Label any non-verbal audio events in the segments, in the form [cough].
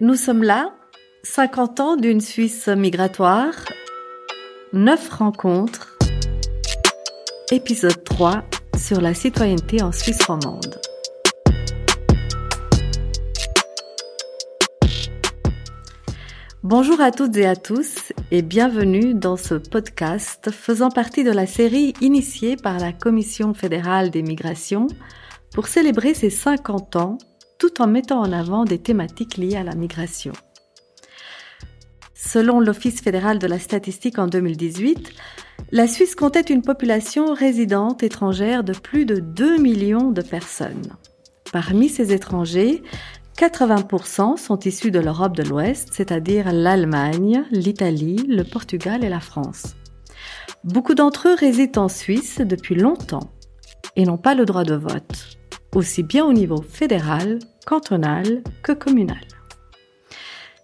Nous sommes là, 50 ans d'une Suisse migratoire, 9 rencontres, épisode 3 sur la citoyenneté en Suisse romande. Bonjour à toutes et à tous et bienvenue dans ce podcast faisant partie de la série initiée par la Commission fédérale des migrations pour célébrer ses 50 ans tout en mettant en avant des thématiques liées à la migration. Selon l'Office fédéral de la statistique en 2018, la Suisse comptait une population résidente étrangère de plus de 2 millions de personnes. Parmi ces étrangers, 80% sont issus de l'Europe de l'Ouest, c'est-à-dire l'Allemagne, l'Italie, le Portugal et la France. Beaucoup d'entre eux résident en Suisse depuis longtemps et n'ont pas le droit de vote aussi bien au niveau fédéral, cantonal que communal.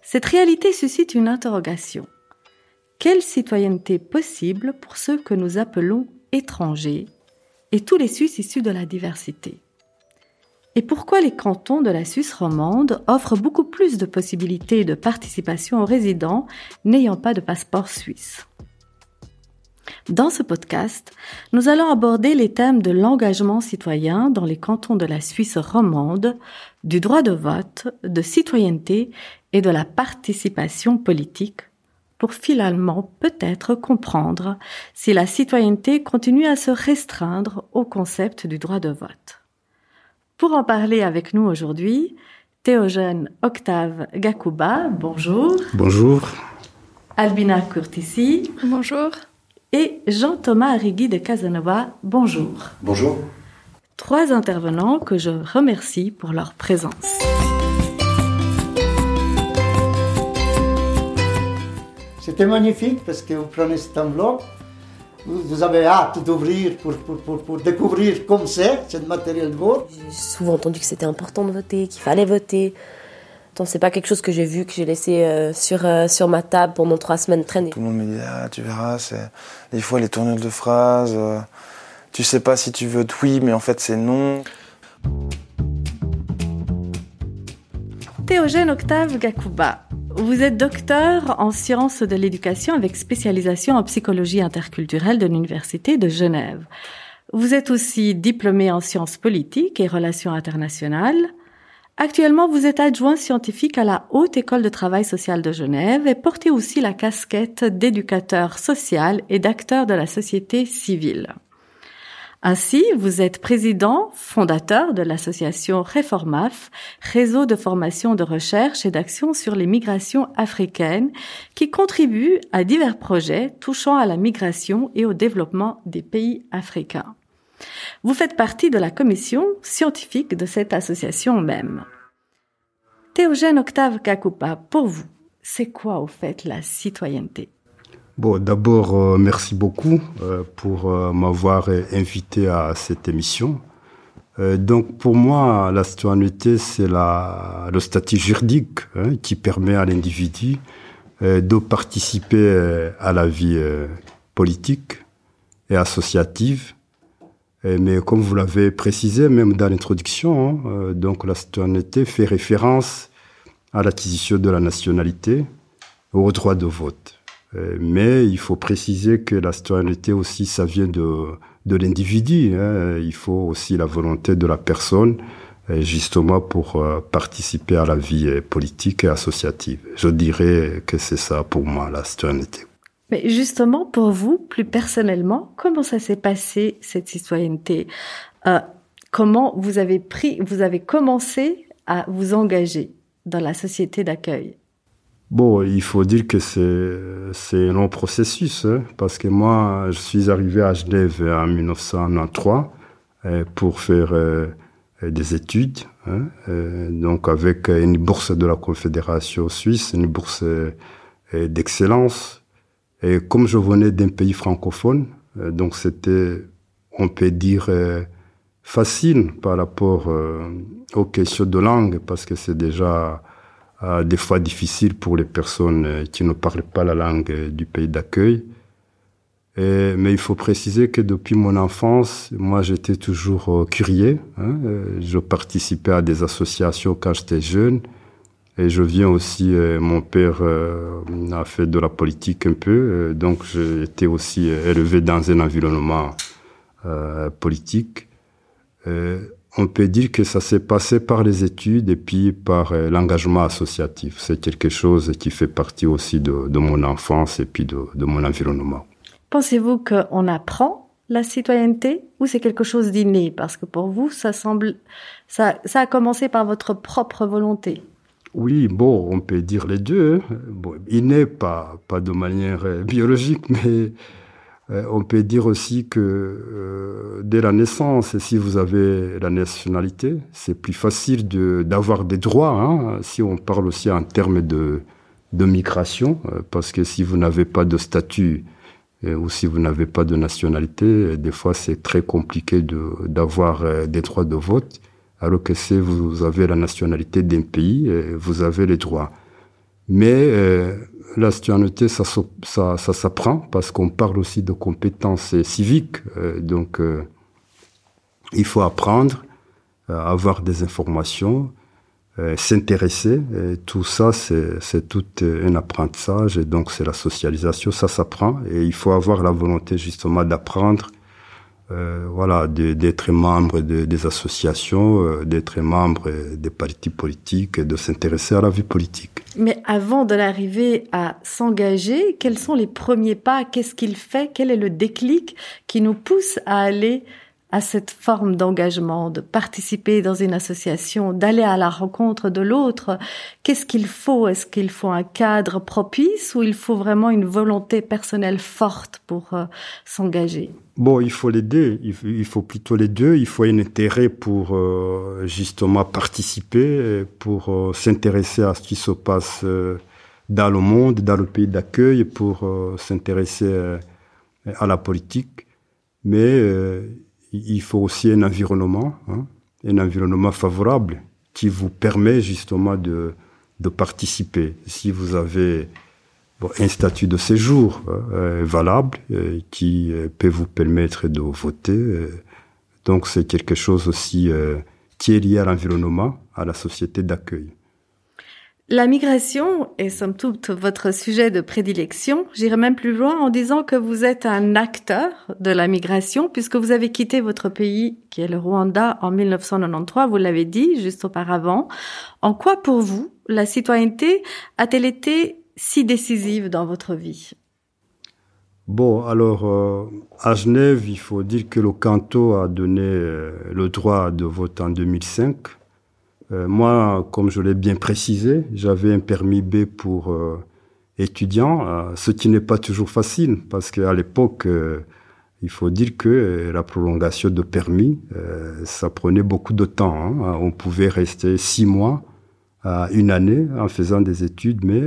Cette réalité suscite une interrogation. Quelle citoyenneté possible pour ceux que nous appelons étrangers et tous les Suisses issus de la diversité? Et pourquoi les cantons de la Suisse romande offrent beaucoup plus de possibilités de participation aux résidents n'ayant pas de passeport suisse? Dans ce podcast, nous allons aborder les thèmes de l'engagement citoyen dans les cantons de la Suisse romande, du droit de vote, de citoyenneté et de la participation politique pour finalement peut-être comprendre si la citoyenneté continue à se restreindre au concept du droit de vote. Pour en parler avec nous aujourd'hui, Théogène Octave Gakuba, bonjour. Bonjour. Albina Curtisi. Bonjour et Jean-Thomas Arrigui de Casanova. Bonjour. Bonjour. Trois intervenants que je remercie pour leur présence. C'était magnifique parce que vous prenez cet enveloppe, vous, avez hâte d'ouvrir pour, pour, pour, découvrir comme c'est, ce matériel de vote. J'ai souvent entendu que c'était important de voter, qu'il fallait voter. Tant c'est pas quelque chose que j'ai vu, que j'ai laissé euh, sur, euh, sur ma table pendant trois semaines traîner. Tout le monde me dit Ah, tu verras, c'est des fois les tournures de phrases. Euh, tu sais pas si tu veux oui, mais en fait c'est non. Théogène Octave Gakuba, vous êtes docteur en sciences de l'éducation avec spécialisation en psychologie interculturelle de l'Université de Genève. Vous êtes aussi diplômé en sciences politiques et relations internationales. Actuellement, vous êtes adjoint scientifique à la Haute École de Travail Social de Genève et portez aussi la casquette d'éducateur social et d'acteur de la société civile. Ainsi, vous êtes président, fondateur de l'association Reformaf, réseau de formation de recherche et d'action sur les migrations africaines, qui contribue à divers projets touchant à la migration et au développement des pays africains. Vous faites partie de la commission scientifique de cette association même. Théogène Octave Kakupa, pour vous, c'est quoi au fait la citoyenneté? Bon, d'abord, euh, merci beaucoup euh, pour euh, m'avoir invité à cette émission. donc, pour moi, la citoyenneté, c'est le statut juridique hein, qui permet à l'individu de participer à la vie politique et associative mais comme vous l'avez précisé, même dans l'introduction, hein, euh, donc la citoyenneté fait référence à l'acquisition de la nationalité, au droit de vote. Euh, mais il faut préciser que la citoyenneté aussi, ça vient de, de l'individu. Hein. Il faut aussi la volonté de la personne, euh, justement pour participer à la vie politique et associative. Je dirais que c'est ça pour moi, la citoyenneté. Mais justement, pour vous, plus personnellement, comment ça s'est passé cette citoyenneté? Euh, Comment vous avez pris, vous avez commencé à vous engager dans la société d'accueil? Bon, il faut dire que c'est un long processus hein, parce que moi, je suis arrivé à Genève en 1993 euh, pour faire euh, des études, hein, donc avec une bourse de la Confédération suisse, une bourse d'excellence et comme je venais d'un pays francophone, euh, donc c'était, on peut dire, euh, facile par rapport euh, aux questions de langue, parce que c'est déjà des fois difficile pour les personnes qui ne parlent pas la langue du pays d'accueil. mais il faut préciser que depuis mon enfance, moi j'étais toujours curieux. Hein, je participais à des associations quand j'étais jeune. Et je viens aussi, mon père a fait de la politique un peu, donc j'ai été aussi élevé dans un environnement politique on peut dire que ça s'est passé par les études et puis par euh, l'engagement associatif. C'est quelque chose qui fait partie aussi de, mon enfance et puis de, mon environnement. Pensez-vous qu'on apprend la citoyenneté ou c'est quelque chose d'inné? Parce que pour vous, ça semble, ça a commencé par votre propre volonté. Oui, bon, on peut dire les deux. Hein. Bon, inné, pas, de manière euh, biologique, [laughs] mais euh, on peut dire aussi que euh, dès la naissance, si vous avez la nationalité, c'est plus facile d'avoir des droits, hein, si on parle aussi en termes de, migration, parce que si vous n'avez pas de statut ou si vous n'avez pas de nationalité, des fois c'est très compliqué d'avoir des droits de vote, alors que si vous avez la nationalité d'un pays, vous avez les droits. Mais la citoyenneté, ça, ça, ça s'apprend parce qu'on parle aussi de compétences civiques. Euh, donc, euh, il faut apprendre, euh, avoir des informations, s'intéresser. Tout ça, c'est tout un apprentissage et donc c'est la socialisation. Ça s'apprend et il faut avoir la volonté justement d'apprendre euh, voilà, d'être membre de, des associations, euh, d'être membre des partis politiques, de s'intéresser à la vie politique. Mais avant de l'arriver à s'engager, quels sont les premiers pas? Qu'est-ce qu'il fait? Quel est le déclic qui nous pousse à aller à cette forme d'engagement, de participer dans une association, d'aller à la rencontre de l'autre? Qu'est-ce qu'il faut? Est-ce qu'il faut un cadre propice ou il faut vraiment une volonté personnelle forte pour euh, s'engager? Bon, il faut les deux. Il faut plutôt les deux. Il faut un intérêt pour euh, justement participer, pour euh, s'intéresser à ce qui se passe dans le monde, dans le pays d'accueil, pour s'intéresser à la politique. Mais il faut aussi un environnement, hein, un environnement favorable qui vous permet justement de, de participer. Si vous avez un statut de séjour hein, euh, valable euh, qui euh, peut vous permettre de voter, donc c'est quelque chose aussi qui est lié à l'environnement, à la société d'accueil. La migration est somme toute votre sujet de prédilection. J'irai même plus loin en disant que vous êtes un acteur de la migration puisque vous avez quitté votre pays qui est le Rwanda en 1993, vous l'avez dit juste auparavant. En quoi pour vous la citoyenneté a-t-elle été si décisive dans votre vie Bon, alors euh, à Genève, il faut dire que le canton a donné euh, le droit de vote en 2005 euh, moi, comme je l'ai bien précisé, j'avais un permis B pour étudiant, ce qui n'est pas toujours facile parce qu'à l'époque, il faut dire que la prolongation de permis, ça prenait beaucoup de temps. Hein. On pouvait rester six mois à une année en faisant des études, mais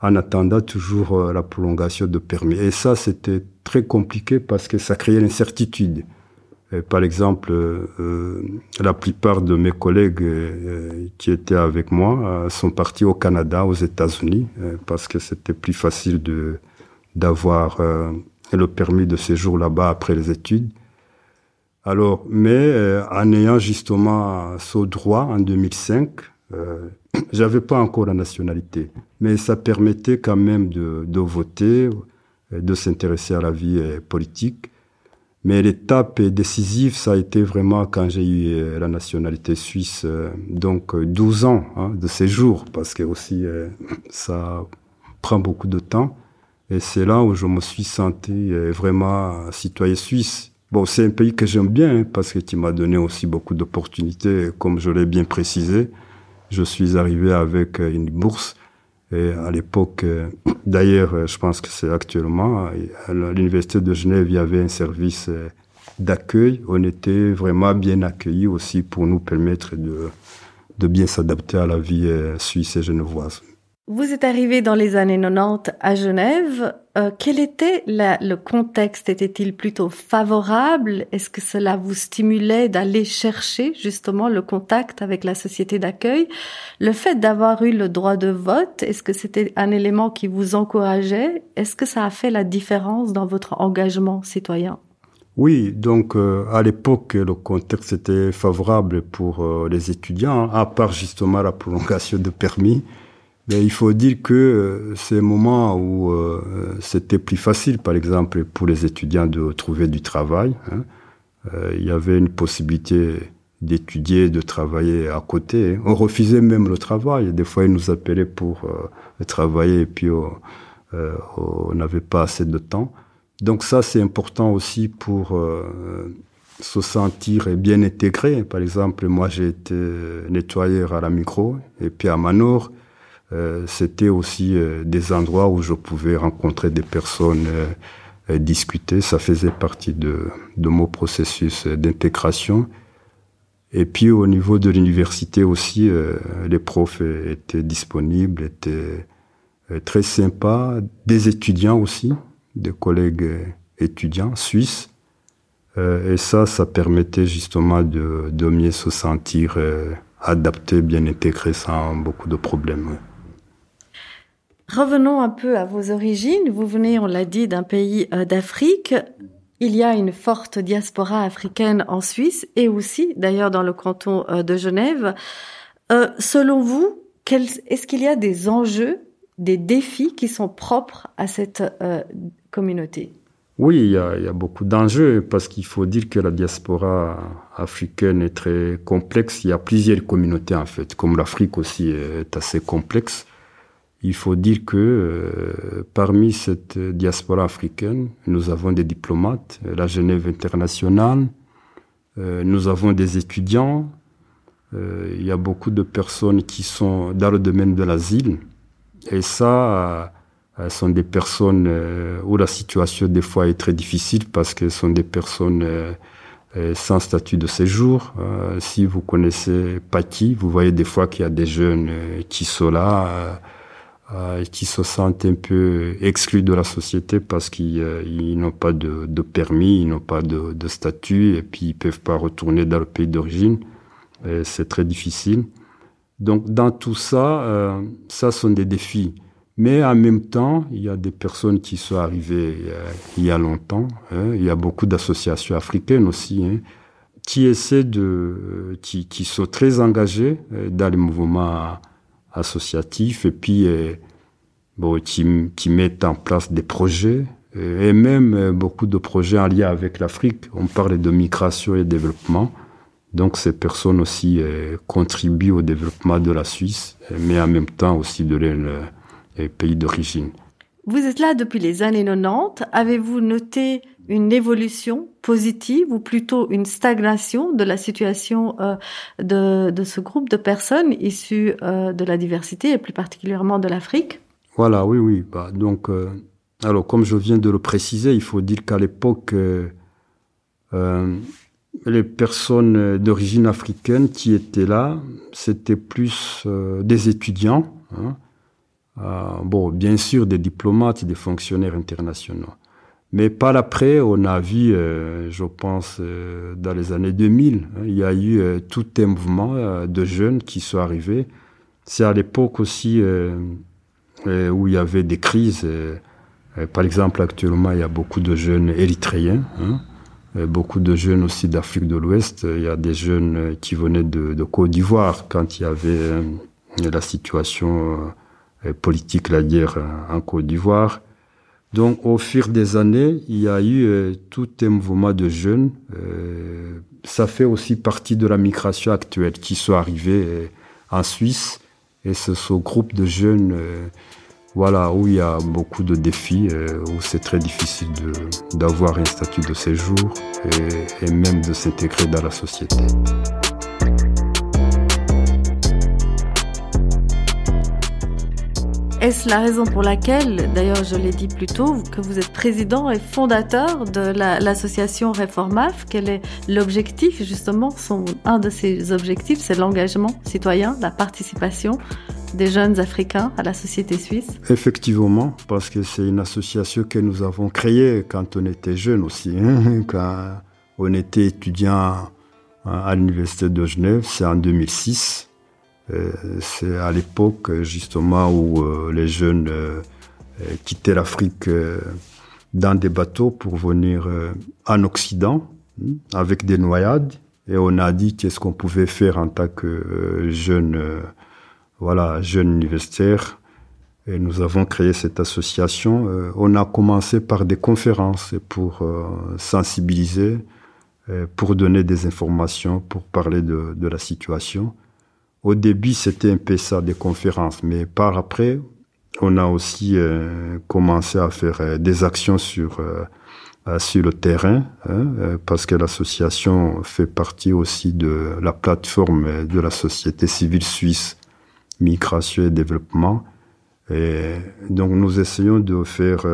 en attendant toujours la prolongation de permis. Et ça, c'était très compliqué parce que ça créait l'incertitude. Par exemple, euh, la plupart de mes collègues euh, qui étaient avec moi euh, sont partis au Canada, aux États-Unis, parce que c'était plus facile de d'avoir le permis de séjour là-bas après les études. Alors, mais en ayant justement ce droit en 2005, [clears throat] j'avais pas encore la nationalité, mais ça permettait quand même de, de voter, de s'intéresser à la vie politique. Mais l'étape décisive, ça a été vraiment quand j'ai eu euh, la nationalité suisse, euh, donc 12 euh, ans hein, de séjour, parce que aussi [clears throat] ça prend beaucoup de temps. Et c'est là où je me suis senti vraiment citoyen suisse. Bon, c'est un pays que j'aime bien hein, parce que tu m'as donné aussi beaucoup d'opportunités, comme je l'ai bien précisé. Je suis arrivé avec une bourse et à l'époque, euh, [clears throat] d'ailleurs, euh, je pense que c'est actuellement, à l'Université de Genève, il y avait un service euh, d'accueil. On était vraiment bien accueillis aussi pour nous permettre de, de bien s'adapter à la vie suisse et genevoise. Vous êtes arrivé dans les années 90 à Genève. Euh, quel était le contexte? Était-il plutôt favorable? Est-ce que cela vous stimulait d'aller chercher justement le contact avec la société d'accueil? Le fait d'avoir eu le droit de vote, est-ce que c'était un élément qui vous encourageait? Est-ce que ça a fait la différence dans votre engagement citoyen? Oui, donc à l'époque, le contexte était favorable pour les étudiants, à part justement la prolongation de permis. Il faut dire que c'est un moment où c'était plus facile, par exemple, pour les étudiants de trouver du travail. Hein. il y avait une possibilité d'étudier, de travailler à côté. On refusait même le travail. Des fois, ils nous appelaient pour euh, travailler et puis euh, euh, on n'avait pas assez de temps. Donc ça, c'est important aussi pour se sentir bien intégré. Par exemple, moi, j'ai été nettoyeur à la micro et puis à Manor, c'était aussi des endroits où je pouvais rencontrer des personnes, discuter. Ça faisait partie de, mon processus d'intégration. Et puis au niveau de l'université aussi, euh, les profs étaient disponibles, étaient euh, très sympas, des étudiants aussi, des collègues étudiants suisses. Euh, et ça, ça permettait justement de mieux se sentir adapté, bien intégré sans beaucoup de problèmes. Revenons un peu à vos origines. Vous venez, on l'a dit, d'un pays d'Afrique. Il y a une forte diaspora africaine en Suisse et aussi d'ailleurs dans le canton euh, de Genève. Euh, selon vous, est-ce qu'il y a des enjeux, des défis qui sont propres à cette euh, communauté? Oui, il y, il y a beaucoup d'enjeux parce qu'il faut dire que la diaspora africaine est très complexe. Il y a plusieurs communautés en fait, comme l'Afrique aussi est assez complexe. Il faut dire que euh, parmi cette diaspora africaine, nous avons des diplomates, la Genève internationale, euh, nous avons des étudiants, euh, il y a beaucoup de personnes qui sont dans le domaine de l'asile. Et ça, sont des personnes où la situation des fois est très difficile parce que ce sont des personnes sans statut de séjour. si vous connaissez Paki, vous voyez des fois qu'il y a des jeunes qui sont là euh, qui se sentent un peu exclus de la société parce qu'ils euh, n'ont pas de, permis, ils n'ont pas de, statut et puis ils peuvent pas retourner dans le pays d'origine. C'est très difficile. Donc dans tout ça, euh, ça sont des défis. Mais en même temps, il y a des personnes qui sont arrivées euh, il y a longtemps. Hein. Il y a beaucoup d'associations africaines aussi hein, qui essaient de, qui, qui sont très engagées dans les mouvements associatifs et puis euh, bon, qui, mettent en place des projets euh, et même euh, beaucoup de projets en lien avec l'Afrique. On parle de migration et développement. Donc ces personnes aussi contribuent au développement de la Suisse, mais en même temps aussi de leur pays d'origine. Vous êtes là depuis les années 90. Avez-vous noté une évolution positive ou plutôt une stagnation de la situation euh, de, de, ce groupe de personnes issues euh, de la diversité et plus particulièrement de l'Afrique Voilà, oui, oui. Bah, donc, euh, alors comme je viens de le préciser, il faut dire qu'à l'époque, les personnes d'origine africaine qui étaient là, c'était plus des étudiants. Hein, bon, bien sûr, des diplomates et des fonctionnaires internationaux. Mais par après, on a vu, euh, je pense, euh, dans les années 2000, hein, il y a eu euh, tout un mouvement de jeunes qui sont arrivés. C'est à l'époque aussi où il y avait des crises. par exemple, actuellement, il y a beaucoup de jeunes érythréens, hein, beaucoup de jeunes aussi d'Afrique de l'Ouest. Il y a des jeunes qui venaient de, de Côte d'Ivoire quand il y avait la situation politique, la guerre en Côte d'Ivoire. Donc au fur des années, il y a eu euh, tout un mouvement de jeunes. Euh, ça fait aussi partie de la migration actuelle qui sont arrivés euh, en Suisse. Et ce groupe de jeunes, voilà, où il y a beaucoup de défis, où c'est très difficile d'avoir un statut de séjour et même de s'intégrer dans la société. Est-ce la raison pour laquelle, d'ailleurs je l'ai dit plus tôt, que vous êtes président et fondateur de l'association Reformaf? Quel est l'objectif Justement, un de ces objectifs, c'est l'engagement citoyen, la participation des jeunes Africains à la société suisse. Effectivement, parce que c'est une association que nous avons créée quand on était jeune aussi, hein, [laughs] quand on était étudiant à l'Université de Genève, c'est en 2006. Euh, c'est à l'époque justement où euh, les jeunes euh, quittaient l'Afrique dans des bateaux pour venir en Occident hmm, avec des noyades. Et on a dit qu'est-ce qu'on pouvait faire en tant que jeune, voilà, jeune universitaire. Et nous avons créé cette association. on a commencé par des conférences pour sensibiliser, pour donner des informations, pour parler de la situation. Au début, c'était un peu ça, des conférences, mais par après, on a aussi euh, commencé à faire euh, des actions sur euh, sur le terrain, hein, parce que l'association fait partie aussi de la plateforme de la société civile suisse Migration et Développement. Et donc nous essayons de faire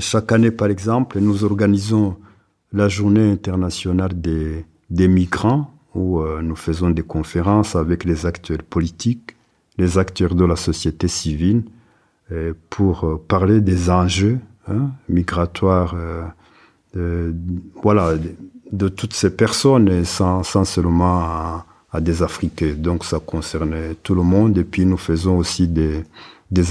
chaque année, par exemple, nous organisons la journée internationale des, des migrants où euh, nous faisons des conférences avec les acteurs politiques, les acteurs de la société civile, euh, pour euh, parler des enjeux hein, migratoires, voilà, de, toutes ces personnes, sans, seulement à, des Africains. Donc ça concernait tout le monde. Et puis nous faisons aussi des,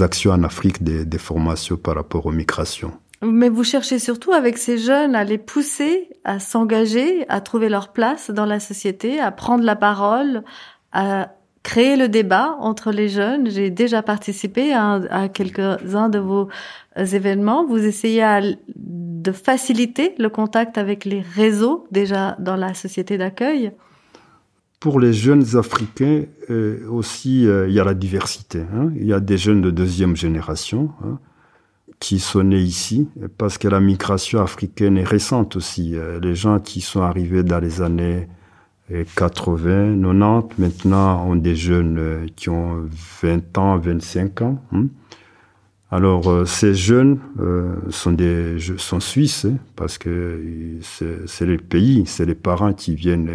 actions en Afrique, des formations par rapport aux migrations. Mais vous cherchez surtout avec ces jeunes à les pousser à s'engager, à trouver leur place dans la société, à prendre la parole, à créer le débat entre les jeunes. J'ai déjà participé à, quelques-uns de vos événements. Vous essayez de faciliter le contact avec les réseaux déjà dans la société d'accueil. Pour les jeunes Africains euh, aussi, euh, il y a la diversité. Hein. Il y a des jeunes de deuxième génération. Hein qui sont nés ici, parce que la migration africaine est récente aussi. Euh, les gens qui sont arrivés dans les années 80, euh, 90, maintenant ont des jeunes euh, qui ont 20 ans, 25 ans. Hein. Alors ces jeunes sont des sont suisses hein, parce que c'est le pays, c'est les parents qui viennent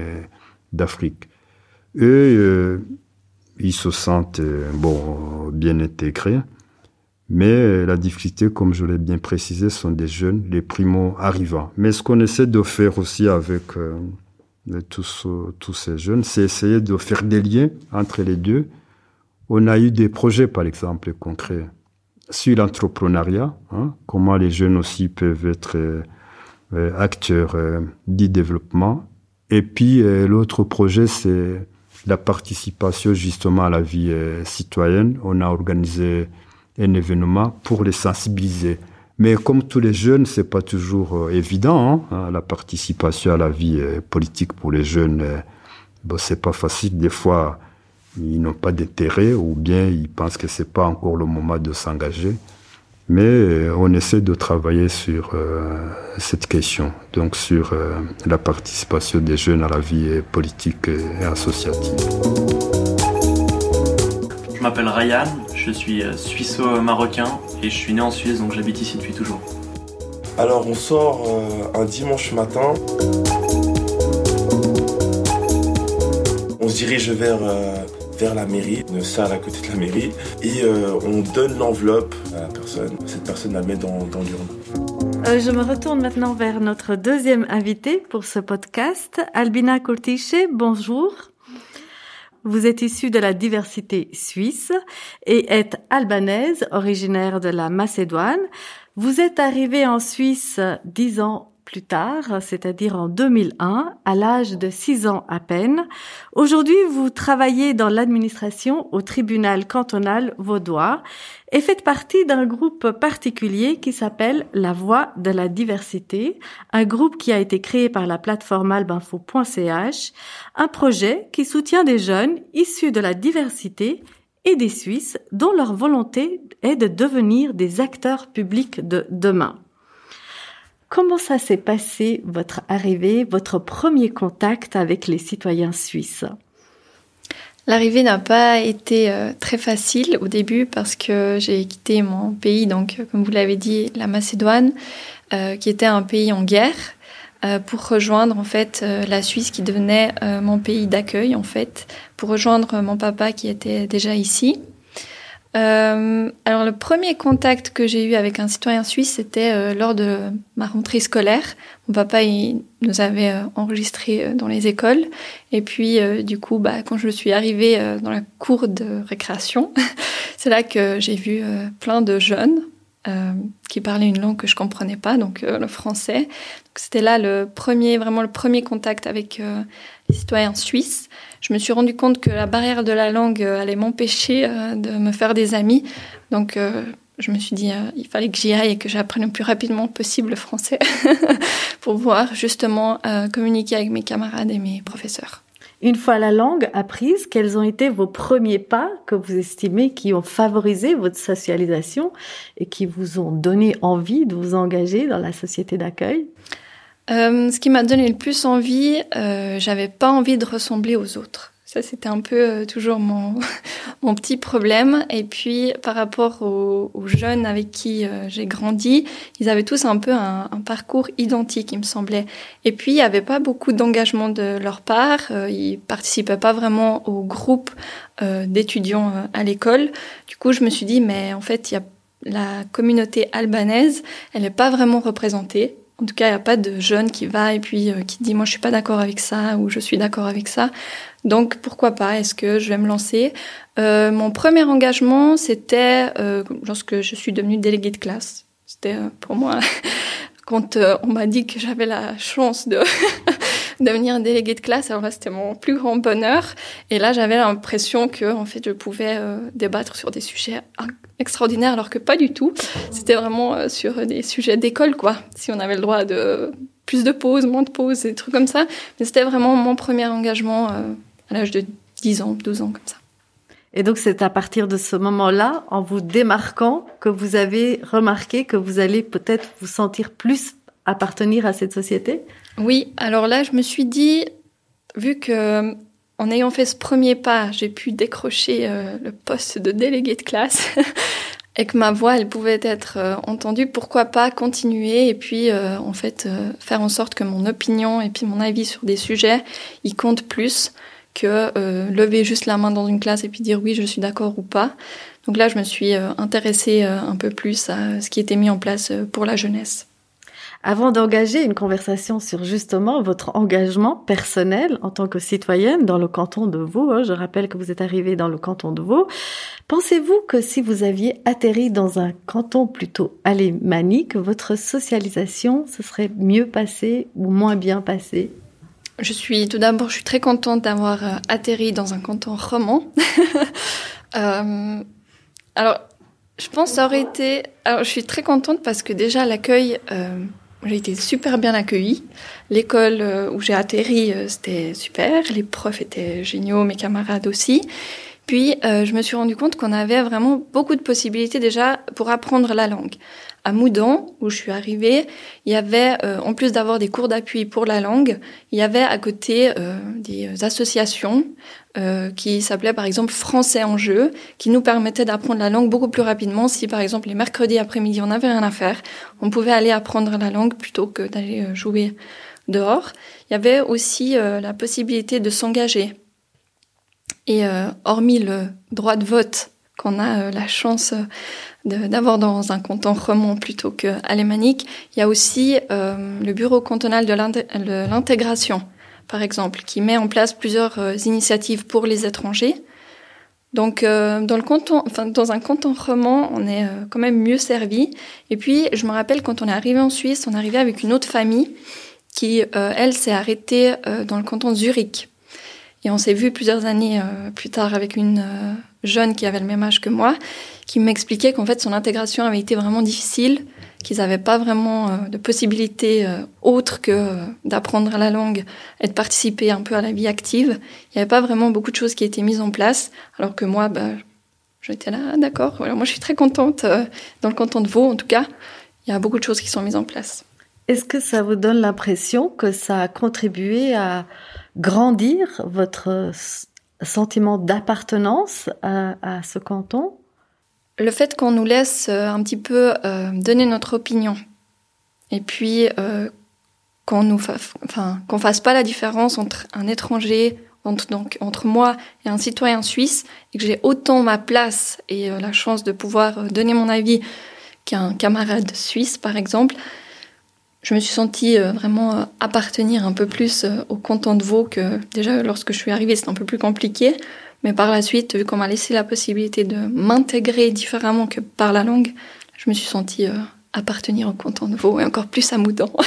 d'Afrique. Eux, ils se sentent bon bien intégrés. Mais euh, la difficulté, comme je l'ai bien précisé, sont des jeunes, les primo-arrivants. Mais ce qu'on essaie de faire aussi avec euh, tous, euh, tous ces jeunes, c'est essayer de faire des liens entre les deux. On a eu des projets, par exemple, concrets sur l'entrepreneuriat, hein, comment les jeunes aussi peuvent être acteurs du développement. Et puis l'autre projet, c'est la participation justement à la vie citoyenne. On a organisé un événement pour les sensibiliser. Mais comme tous les jeunes, c'est pas toujours euh, évident hein, la participation à la vie euh, politique pour les jeunes. Euh, bon, c'est pas facile. Des fois, ils n'ont pas d'intérêt ou bien ils pensent que c'est pas encore le moment de s'engager. Mais on essaie de travailler sur cette question, donc sur la participation des jeunes à la vie politique et associative. Je m'appelle Ryan, je suis euh, suisse-marocain et je suis né en Suisse donc j'habite ici depuis toujours. Alors on sort euh, un dimanche matin. On se dirige vers, euh, vers la mairie, une salle à côté de la mairie, et on donne l'enveloppe à la personne. Cette personne la met dans, dans l'urne. je me retourne maintenant vers notre deuxième invité pour ce podcast, Albina Cortiche. Bonjour. Vous êtes issu de la diversité suisse et êtes albanaise, originaire de la Macédoine. Vous êtes arrivé en Suisse dix ans plus tard, c'est-à-dire en 2001, à l'âge de 6 ans à peine. Aujourd'hui, vous travaillez dans l'administration au tribunal cantonal vaudois et faites partie d'un groupe particulier qui s'appelle La Voix de la Diversité, un groupe qui a été créé par la plateforme albinfo.ch, un projet qui soutient des jeunes issus de la diversité et des Suisses dont leur volonté est de devenir des acteurs publics de demain. Comment ça s'est passé, votre arrivée, votre premier contact avec les citoyens suisses? L'arrivée n'a pas été euh, très facile au début parce que j'ai quitté mon pays, donc comme vous l'avez dit, la Macédoine, euh, qui était un pays en guerre, euh, pour rejoindre en fait la Suisse qui devenait mon pays d'accueil en fait, pour rejoindre mon papa qui était déjà ici. Euh, alors le premier contact que j'ai eu avec un citoyen suisse, c'était euh, lors de ma rentrée scolaire. Mon papa il nous avait euh, enregistrés dans les écoles. Et puis du coup, bah, quand je suis arrivée dans la cour de récréation, [laughs] c'est là que j'ai vu plein de jeunes qui parlait une langue que je comprenais pas, donc le français. C'était là le premier, vraiment le premier contact avec les citoyens suisses. Je me suis rendu compte que la barrière de la langue allait m'empêcher de me faire des amis. Donc je me suis dit, euh, il fallait que j'y aille et que j'apprenne le plus rapidement possible le français [laughs] pour pouvoir justement euh, communiquer avec mes camarades et mes professeurs. Une fois la langue apprise, quels ont été vos premiers pas que vous estimez qui ont favorisé votre socialisation et qui vous ont donné envie de vous engager dans la société d'accueil? Euh, Ce qui m'a donné le plus envie, j'avais pas envie de ressembler aux autres. Ça, c'était un peu euh, toujours mon, [laughs] mon petit problème. Et puis, par rapport aux, jeunes avec qui euh, j'ai grandi, ils avaient tous un peu un, parcours identique, il me semblait. Et puis, il n'y avait pas beaucoup d'engagement de leur part. Euh, ils participaient pas vraiment au groupe d'étudiants à l'école. Du coup, je me suis dit, mais en fait, il y a la communauté albanaise, elle n'est pas vraiment représentée. En tout cas, il n'y a pas de jeune qui va et puis qui dit moi je suis pas d'accord avec ça ou je suis d'accord avec ça. Donc pourquoi pas? Est-ce que je vais me lancer? Euh, Mon premier engagement, c'était euh, lorsque je suis devenue déléguée de classe. C'était euh, pour moi [laughs] quand on m'a dit que j'avais la chance de [laughs] devenir déléguée de classe. Alors là, c'était mon plus grand bonheur. Et là, j'avais l'impression que en fait, je pouvais débattre sur des sujets extraordinaires, alors que pas du tout. C'était vraiment sur des sujets d'école, quoi. Si on avait le droit de plus de pauses, moins de pauses, des trucs comme ça. Mais c'était vraiment mon premier engagement à l'âge de 10 ans, 12 ans, comme ça. Et donc c'est à partir de ce moment-là, en vous démarquant, que vous avez remarqué que vous allez peut-être vous sentir plus appartenir à cette société? Oui, alors là je me suis dit, vu que en ayant fait ce premier pas, j'ai pu décrocher euh, le poste de délégué de classe [laughs] et que ma voix elle pouvait être euh, entendue, pourquoi pas continuer et puis euh, en fait faire en sorte que mon opinion et puis mon avis sur des sujets, ils comptent plus que euh, lever juste la main dans une classe et puis dire oui, je suis d'accord ou pas. Donc là, je me suis euh, intéressée euh, un peu plus à ce qui était mis en place pour la jeunesse. Avant d'engager une conversation sur justement votre engagement personnel en tant que citoyenne dans le canton de Vaud, hein, je rappelle que vous êtes arrivée dans le canton de Vaud, pensez-vous que si vous aviez atterri dans un canton plutôt alémanique, votre socialisation se serait mieux passée ou moins bien passée? Je suis tout d'abord, je suis très contente d'avoir euh, atterri dans un canton roman. [laughs] euh, alors, je pense que ça aurait été. Alors, je suis très contente parce que déjà l'accueil, euh, j'ai été super bien accueillie. L'école où j'ai atterri, c'était super. Les profs étaient géniaux, mes camarades aussi. Puis, je me suis rendu compte qu'on avait vraiment beaucoup de possibilités déjà pour apprendre la langue à Moudon, où je suis arrivée, il y avait, euh, en plus d'avoir des cours d'appui pour la langue, il y avait à côté euh, des associations euh, qui s'appelaient par exemple Français en jeu, qui nous permettaient d'apprendre la langue beaucoup plus rapidement. Si par exemple les mercredis après-midi on n'avait rien à faire, on pouvait aller apprendre la langue plutôt que d'aller jouer dehors. Il y avait aussi la possibilité de s'engager. Et hormis le droit de vote qu'on a la chance d'avoir dans un canton roman plutôt qu'alémanique. Il y a aussi euh, le bureau cantonal de l'intégration, par exemple, qui met en place plusieurs euh, initiatives pour les étrangers. Donc, euh, dans, le canton, enfin, dans un canton roman, on est quand même mieux servi. Et puis, je me rappelle quand on est arrivé en Suisse, on est arrivé avec une autre famille qui, elle, s'est arrêtée dans le canton de Zurich. Et on s'est vu plusieurs années plus tard avec une jeune qui avait le même âge que moi, qui m'expliquait qu'en fait son intégration avait été vraiment difficile, qu'ils n'avaient pas vraiment euh, de possibilité euh, autre que euh, d'apprendre la langue et de participer un peu à la vie active. Il n'y avait pas vraiment beaucoup de choses qui étaient mises en place, alors que moi, bah, j'étais là, ah, d'accord. Voilà, moi, je suis très contente dans le canton de Vaud, en tout cas. Il y a beaucoup de choses qui sont mises en place. Est-ce que ça vous donne l'impression que ça a contribué à grandir votre sentiment d'appartenance à, ce canton? Le fait qu'on nous laisse euh, un petit peu euh, donner notre opinion. Et puis euh, qu'on nous enfin qu'on fasse pas la différence entre un étranger entre donc entre moi et un citoyen suisse et que j'ai autant ma place et la chance de pouvoir donner mon avis qu'un camarade suisse par exemple je me suis sentie euh, vraiment euh, appartenir un peu plus euh, au canton de Vaud que déjà lorsque je suis arrivée c'était un peu plus compliqué. Mais par la suite, vu qu'on m'a laissé la possibilité de m'intégrer différemment que par la langue, je me suis sentie appartenir au canton de Vaud et encore plus à Moudon. [laughs]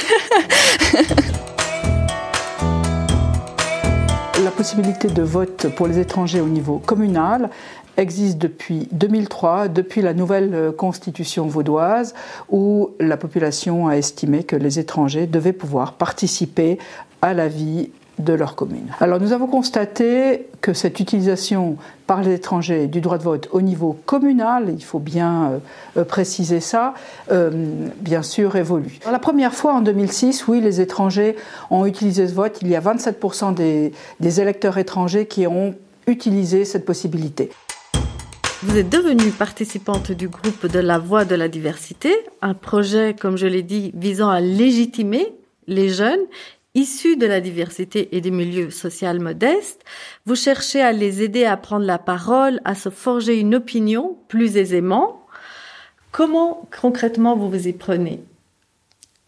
La possibilité de vote pour les étrangers au niveau communal existe depuis 2003, depuis la nouvelle constitution vaudoise, où la population a estimé que les étrangers devaient pouvoir participer à la vie de leur commune. Alors nous avons constaté que cette utilisation par les étrangers du droit de vote au niveau communal, il faut bien euh, préciser ça, euh, bien sûr évolue. la première fois en 2006, oui, les étrangers ont utilisé ce vote. Il y a 27% des, des électeurs étrangers qui ont utilisé cette possibilité. Vous êtes devenue participante du groupe de la Voix de la diversité, un projet, comme je l'ai dit, visant à légitimer les jeunes issus de la diversité et des milieux sociaux modestes, vous cherchez à les aider à prendre la parole, à se forger une opinion plus aisément. Comment concrètement vous vous y prenez?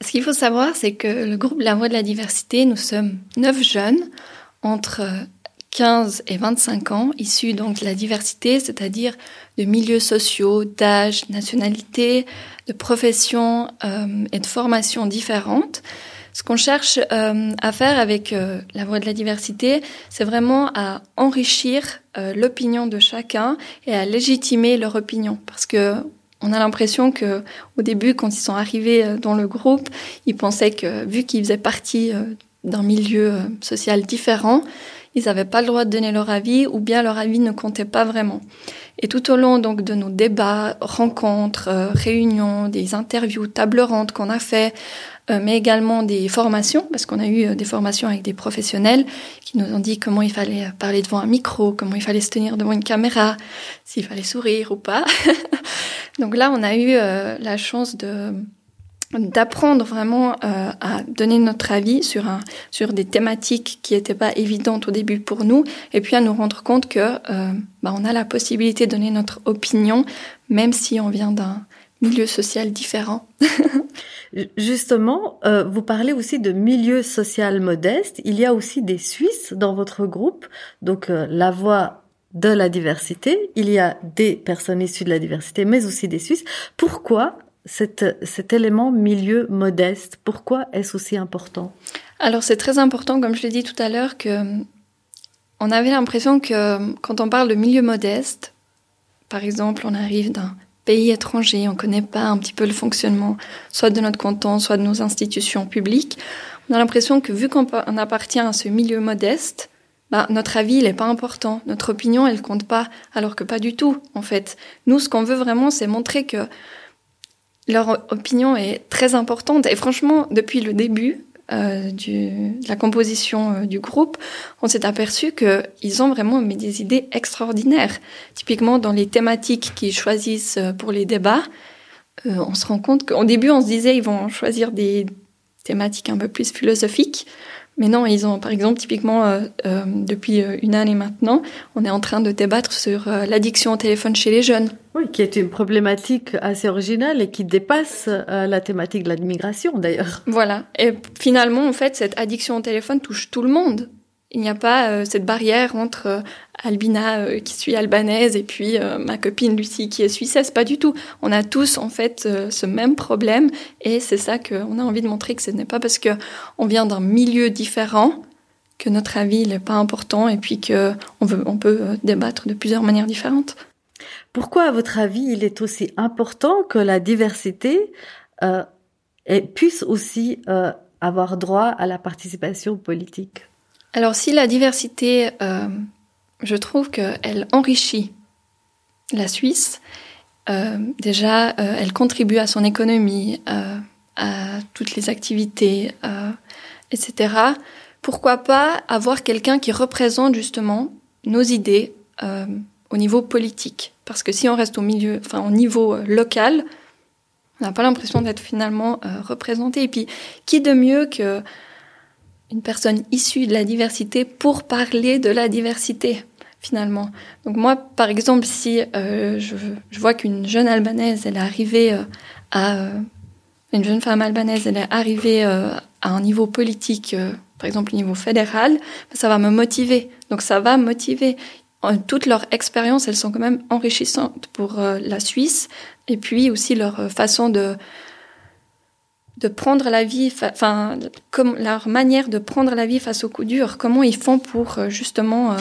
Ce qu'il faut savoir, c'est que le groupe La Voix de la Diversité, nous sommes neuf jeunes entre 15 et 25 ans, issus donc de la diversité, c'est-à-dire de milieux sociaux, d'âge, nationalité, de professions euh, et de formations différentes. Ce qu'on cherche euh, à faire avec euh, la voix de la diversité, c'est vraiment à enrichir euh, l'opinion de chacun et à légitimer leur opinion, parce que on a l'impression que au début, quand ils sont arrivés dans le groupe, ils pensaient que vu qu'ils faisaient partie d'un milieu social différent, ils n'avaient pas le droit de donner leur avis ou bien leur avis ne comptait pas vraiment. Et tout au long donc de nos débats, rencontres, réunions, des interviews, tables rondes qu'on a fait, euh, mais également des formations, parce qu'on a eu euh, des formations avec des professionnels qui nous ont dit comment il fallait parler devant un micro, comment il fallait se tenir devant une caméra, s'il fallait sourire ou pas. [laughs] Donc là, on a eu euh, la chance de d'apprendre vraiment à donner notre avis sur un sur des thématiques qui n'étaient pas évidentes au début pour nous et puis à nous rendre compte que bah, on a la possibilité de donner notre opinion même si on vient d'un milieu social différent. [laughs] Justement, euh, vous parlez aussi de milieu social modeste. Il y a aussi des Suisses dans votre groupe, donc euh, la voix de la diversité. Il y a des personnes issues de la diversité, mais aussi des Suisses. Pourquoi cet, cet élément milieu modeste Pourquoi est-ce aussi important? Alors c'est très important, comme je l'ai dit tout à l'heure, que on avait l'impression que quand on parle de milieu modeste, par exemple, on arrive d'un pays étranger, on ne connaît pas un petit peu le fonctionnement, soit de notre canton, soit de nos institutions publiques, on a l'impression que vu qu'on appartient à ce milieu modeste, bah, notre avis, il n'est pas important, notre opinion, elle compte pas, alors que pas du tout, en fait. Nous, ce qu'on veut vraiment, c'est montrer que leur opinion est très importante. Et franchement, depuis le début, euh, du, de la composition euh, du groupe, on s'est aperçu qu'ils ont vraiment mis des idées extraordinaires. Typiquement, dans les thématiques qu'ils choisissent euh, pour les débats, on se rend compte qu'au début, on se disait ils vont choisir des thématiques un peu plus philosophiques. Mais non, ils ont, par exemple, typiquement, euh, euh, depuis euh, une année maintenant, on est en train de débattre sur l'addiction au téléphone chez les jeunes. Oui, qui est une problématique assez originale et qui dépasse la thématique de l'immigration, d'ailleurs. Voilà. Et finalement, en fait, cette addiction au téléphone touche tout le monde. Il n'y a pas cette barrière entre Albina euh, qui suis albanaise et puis euh, ma copine Lucie qui est suissesse, pas du tout. On a tous en fait euh, ce même problème et c'est ça qu'on a envie de montrer que ce n'est pas parce que on vient d'un milieu différent que notre avis n'est pas important et puis que on, veut, on peut débattre de plusieurs manières différentes. Pourquoi, à votre avis, il est aussi important que la diversité puisse aussi avoir droit à la participation politique? Alors, si la diversité je trouve qu'elle enrichit la Suisse. Euh, déjà, euh, elle contribue à son économie, euh, à toutes les activités, etc. Pourquoi pas avoir quelqu'un qui représente justement nos idées au niveau politique? Parce que si on reste au milieu, enfin au niveau local, on n'a pas l'impression d'être finalement représenté. Et puis, qui de mieux que une personne issue de la diversité pour parler de la diversité finalement. Donc moi, par exemple, si euh, je, vois qu'une jeune albanaise, elle est arrivée euh, à euh, une jeune femme albanaise, elle est arrivée à un niveau politique, par exemple au niveau fédéral, ça va me motiver. Donc ça va motiver. toutes leurs expériences, elles sont quand même enrichissantes pour la Suisse, et puis aussi leur façon de de prendre la vie, enfin, comme leur manière de prendre la vie face aux coups durs, comment ils font pour justement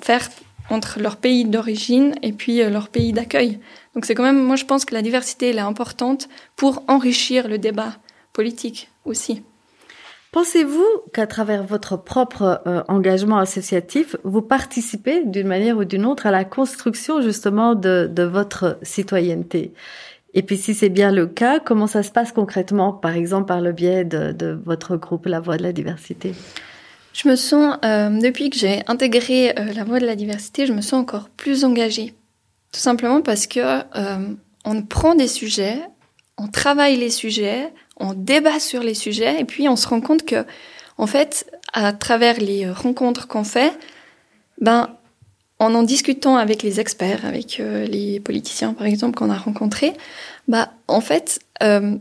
faire entre leur pays d'origine et puis leur pays d'accueil? Donc c'est quand même, moi je pense que la diversité elle est importante pour enrichir le débat politique aussi. Pensez-vous qu'à travers votre propre euh, engagement associatif, vous participez d'une manière ou d'une autre à la construction justement de votre citoyenneté? Et puis si c'est bien le cas, comment ça se passe concrètement, par exemple par le biais de, votre groupe La Voix de la Diversité? Je me sens, euh, depuis que j'ai intégré euh, La Voix de la Diversité, je me sens encore plus engagée. Tout simplement parce que euh, on prend des sujets, on travaille les sujets, on débat sur les sujets, et puis on se rend compte que, en fait, à travers les rencontres qu'on fait, ben, en en discutant avec les experts, avec euh, les politiciens par exemple qu'on a rencontrés, bah en fait, euh,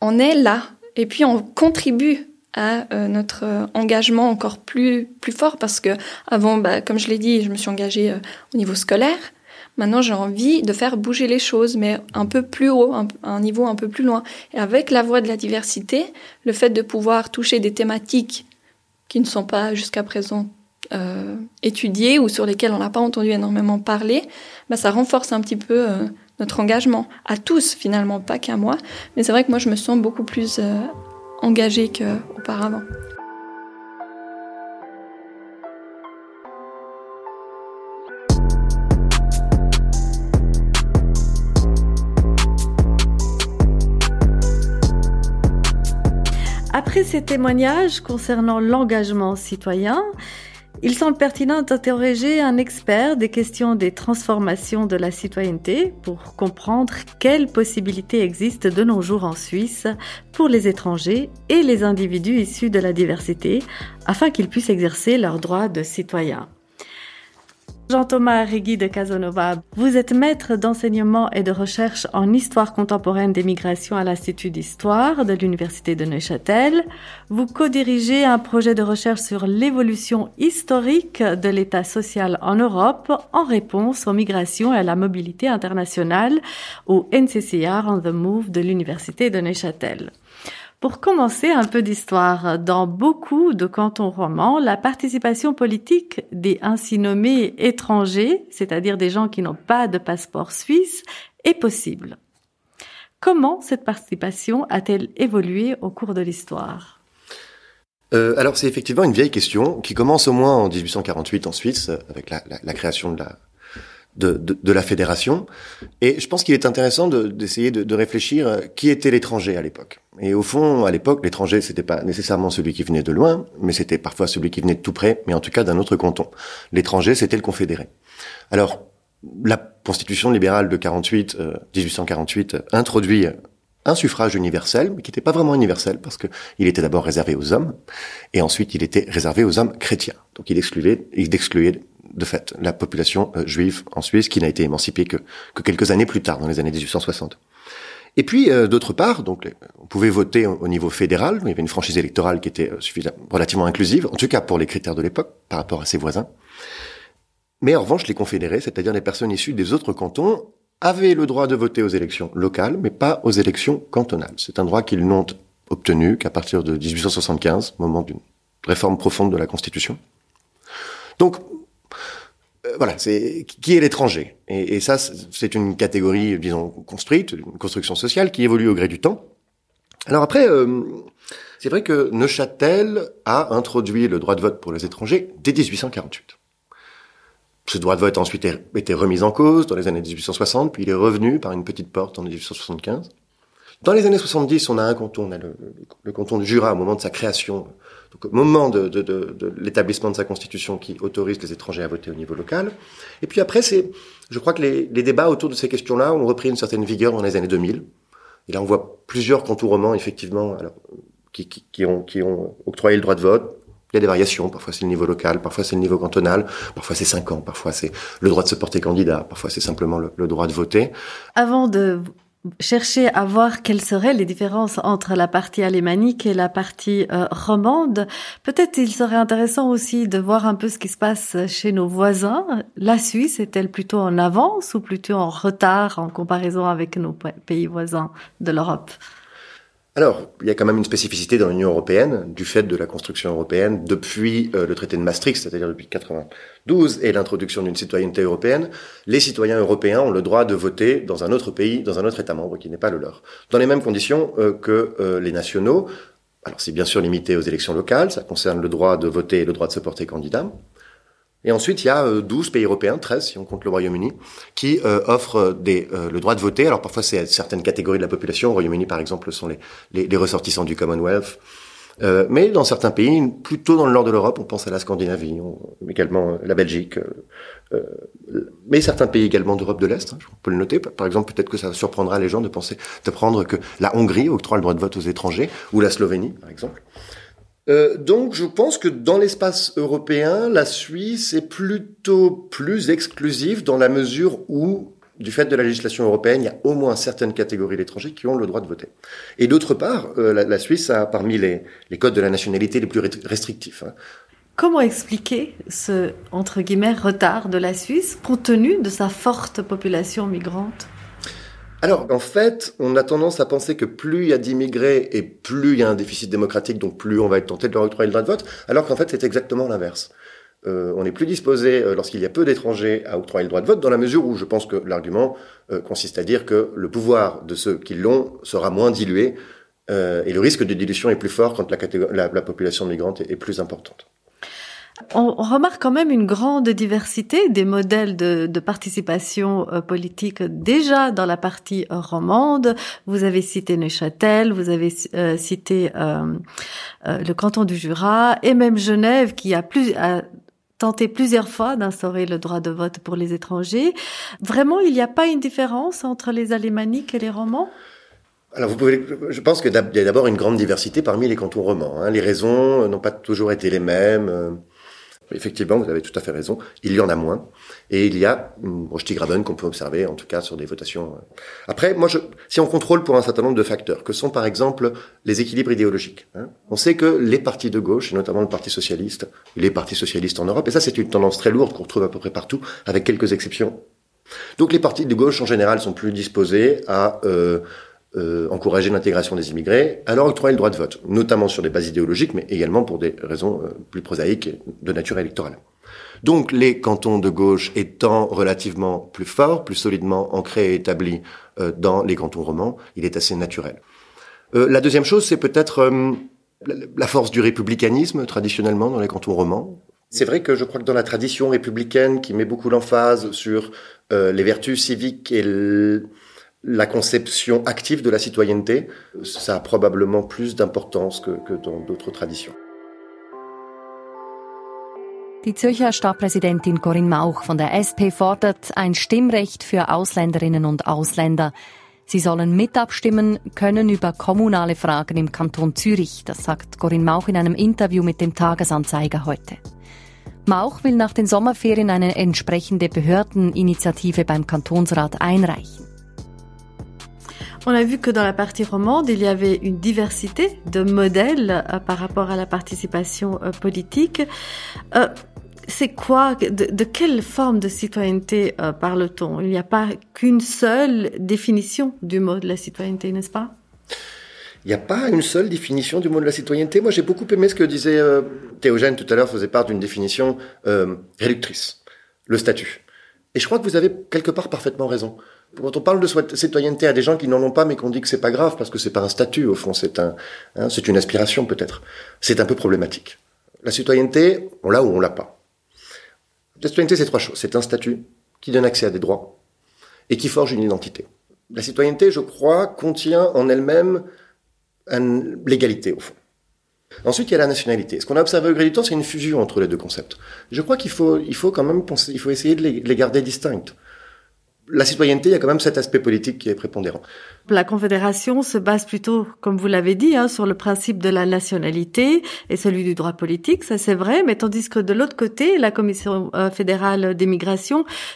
on est là et puis on contribue à euh, notre engagement encore plus plus fort parce que avant, bah, comme je l'ai dit, je me suis engagée au niveau scolaire. Maintenant, j'ai envie de faire bouger les choses, mais un peu plus haut, un, un, niveau un peu plus loin. Et avec la voix de la diversité, le fait de pouvoir toucher des thématiques qui ne sont pas jusqu'à présent euh, ou sur lesquelles on n'a pas entendu énormément parler, bah, ça renforce un petit peu euh, notre engagement à tous finalement, pas qu'à moi. Mais c'est vrai que moi, je me sens beaucoup plus euh, engagée qu'auparavant. Après ces témoignages concernant l'engagement citoyen, il semble pertinent d'interroger un expert des questions des transformations de la citoyenneté pour comprendre quelles possibilités existent de nos jours en Suisse pour les étrangers et les individus issus de la diversité afin qu'ils puissent exercer leurs droits de citoyens. Jean-Thomas Arrigui de Casanova, vous êtes maître d'enseignement et de recherche en histoire contemporaine des migrations à l'Institut d'histoire de l'Université de Neuchâtel. Vous co-dirigez un projet de recherche sur l'évolution historique de l'État social en Europe en réponse aux migrations et à la mobilité internationale au NCCR on the Move de l'Université de Neuchâtel. Pour commencer, un peu d'histoire. Dans beaucoup de cantons romans, la participation politique des ainsi nommés étrangers, c'est-à-dire des gens qui n'ont pas de passeport suisse, est possible. Comment cette participation a-t-elle évolué au cours de l'histoire? Euh, alors c'est effectivement une vieille question qui commence au moins en 1848 en Suisse avec la, création de la, fédération. Et je pense qu'il est intéressant d'essayer de, de, réfléchir euh, qui était l'étranger à l'époque. Et au fond, à l'époque, l'étranger, c'était pas nécessairement celui qui venait de loin, mais c'était parfois celui qui venait de tout près, mais en tout cas d'un autre canton. L'étranger, c'était le confédéré. Alors, la constitution libérale de 48, euh, 1848 introduit un suffrage universel, mais qui n'était pas vraiment universel parce que il était d'abord réservé aux hommes, et ensuite il était réservé aux hommes chrétiens. Donc il excluait, il excluait de fait la population euh, juive en Suisse qui n'a été émancipée que quelques années plus tard, dans les années 1860. Et puis, euh, d'autre part, donc, on pouvait voter au, niveau fédéral. Il y avait une franchise électorale qui était euh, relativement inclusive, en tout cas pour les critères de l'époque, par rapport à ses voisins. Mais en revanche, les confédérés, c'est-à-dire les personnes issues des autres cantons, avaient le droit de voter aux élections locales, mais pas aux élections cantonales. C'est un droit qu'ils n'ont obtenu qu'à partir de 1875, moment d'une réforme profonde de la Constitution. Donc, euh, voilà, c'est qui est l'étranger. Et, ça, c'est une catégorie, disons, construite, une construction sociale qui évolue au gré du temps. Alors après, euh, c'est vrai que Neuchâtel a introduit le droit de vote pour les étrangers dès 1848. Ce droit de vote a ensuite été remis en cause dans les années 1860, puis il est revenu par une petite porte en 1875. Dans les années 70, on a un canton, on a le, le canton de Jura au moment de sa création, donc au moment de, l'établissement de sa constitution qui autorise les étrangers à voter au niveau local. Et puis après, c'est, je crois que les, débats autour de ces questions-là ont repris une certaine vigueur dans les années 2000. Et là, on voit plusieurs contournements, effectivement, alors, qui ont octroyé le droit de vote. Il y a des variations. Parfois, c'est le niveau local, parfois, c'est le niveau cantonal, parfois, c'est 5 ans, parfois, c'est le droit de se porter candidat, parfois, c'est simplement le, le droit de voter. Avant de cherché à voir quelles seraient les différences entre la partie alémanique et la partie euh, romande. Peut-être il serait intéressant aussi de voir un peu ce qui se passe chez nos voisins. La Suisse est-elle plutôt en avance ou plutôt en retard en comparaison avec nos pays voisins de l'Europe? Alors, il y a quand même une spécificité dans l'Union européenne, du fait de la construction européenne depuis euh, le traité de Maastricht, c'est-à-dire depuis 92, et l'introduction d'une citoyenneté européenne. Les citoyens européens ont le droit de voter dans un autre pays, dans un autre État membre qui n'est pas le leur, dans les mêmes conditions euh, que euh, les nationaux. Alors, c'est bien sûr limité aux élections locales, ça concerne le droit de voter et le droit de se porter candidat. Et ensuite, il y a 12 euh, pays européens, 13 si on compte le Royaume-Uni, qui euh, offrent des, euh, le droit de voter. Alors parfois, c'est certaines catégories de la population. Au Royaume-Uni, par exemple, sont les, les, les ressortissants du Commonwealth. Euh, mais dans certains pays, plutôt dans le nord de l'Europe, on pense à la Scandinavie, également la Belgique, euh, mais certains pays également d'Europe de l'Est, hein, on peut le noter. Par exemple, peut-être que ça surprendra les gens de penser, de prendre que la Hongrie octroie le droit de vote aux étrangers, ou la Slovénie, par exemple. Euh, donc je pense que dans l'espace européen, la Suisse est plutôt plus exclusive dans la mesure où, du fait de la législation européenne, il y a au moins certaines catégories d'étrangers qui ont le droit de voter. Et d'autre part, euh, la, Suisse a parmi les, codes de la nationalité les plus restrictifs. Hein. Comment expliquer ce, entre guillemets, retard de la Suisse compte tenu de sa forte population migrante? Alors, en fait, on a tendance à penser que plus il y a d'immigrés et plus il y a un déficit démocratique, donc plus on va être tenté de leur octroyer le droit de vote, alors qu'en fait, c'est exactement l'inverse. Euh, on est plus disposé, euh, lorsqu'il y a peu d'étrangers, à octroyer le droit de vote, dans la mesure où je pense que l'argument euh, consiste à dire que le pouvoir de ceux qui l'ont sera moins dilué, et le risque de dilution est plus fort quand la, la, population migrante est plus importante. On remarque quand même une grande diversité des modèles de, de participation euh, politique déjà dans la partie euh, romande. Vous avez cité Neuchâtel, vous avez euh, cité le canton du Jura et même Genève qui a plus a tenté plusieurs fois d'instaurer le droit de vote pour les étrangers. Vraiment, il n'y a pas une différence entre les alémaniques et les romans? Alors vous pouvez, je pense qu'il y a d'abord une grande diversité parmi les cantons romans. Hein. Les raisons n'ont pas toujours été les mêmes. Effectivement, vous avez tout à fait raison. Il y en a moins. Et il y a une Graben qu'on peut observer, en tout cas, sur des votations. Euh. Après, moi, je, si on contrôle pour un certain nombre de facteurs, que sont par exemple les équilibres idéologiques. Hein, on sait que les partis de gauche, et notamment le Parti socialiste, les partis socialistes en Europe, et ça c'est une tendance très lourde qu'on retrouve à peu près partout, avec quelques exceptions. Donc les partis de gauche en général sont plus disposés à euh, euh, encourager l'intégration des immigrés, alors octroyer le droit de vote, notamment sur des bases idéologiques, mais également pour des raisons euh, plus prosaïques de nature électorale. Donc les cantons de gauche étant relativement plus forts, plus solidement ancrés et établis euh, dans les cantons romans, il est assez naturel. la deuxième chose, c'est peut-être la force du républicanisme traditionnellement dans les cantons romans. C'est vrai que je crois que dans la tradition républicaine qui met beaucoup l'emphase sur les vertus civiques et la conception active de la citoyenneté, ça a probablement plus d'importance que, que dans d'autres traditions. Die Zürcher Stadtpräsidentin Corinne Mauch von der SP fordert ein Stimmrecht für Ausländerinnen und Ausländer. Sie sollen mitabstimmen können über kommunale Fragen im Kanton Zürich, das sagt Corinne Mauch in einem Interview mit dem Tagesanzeiger heute. Mauch will nach den Sommerferien eine entsprechende Behördeninitiative beim Kantonsrat einreichen. On a vu que dans la partie romande, il y avait une diversité de modèles euh, par rapport à la participation euh, politique. Euh, c'est quoi, de, quelle forme de citoyenneté parle-t-on? Il n'y a pas qu'une seule définition du mot de la citoyenneté, n'est-ce pas? Il n'y a pas une seule définition du mot de la citoyenneté. Moi, j'ai beaucoup aimé ce que disait Théogène tout à l'heure, faisait part d'une définition réductrice, le statut. Et je crois que vous avez quelque part parfaitement raison quand on parle de citoyenneté à des gens qui n'en ont pas, mais qu'on dit que c'est pas grave parce que c'est pas un statut au fond, c'est un, hein, c'est une aspiration peut-être. C'est un peu problématique. La citoyenneté, on l'a ou on l'a pas. La citoyenneté, c'est trois choses. C'est un statut qui donne accès à des droits et qui forge une identité. La citoyenneté, je crois, contient en elle-même l'égalité au fond. Ensuite, il y a la nationalité. Ce qu'on a observé au gré du temps, c'est une fusion entre les deux concepts. Je crois qu'il faut, il faut quand même penser, il faut essayer de les, les garder distincts la citoyenneté, il y a quand même cet aspect politique qui est prépondérant. La Confédération se base plutôt, comme vous l'avez dit, hein, sur le principe de la nationalité et celui du droit politique, ça c'est vrai, mais tandis que de l'autre côté, la Commission euh, fédérale des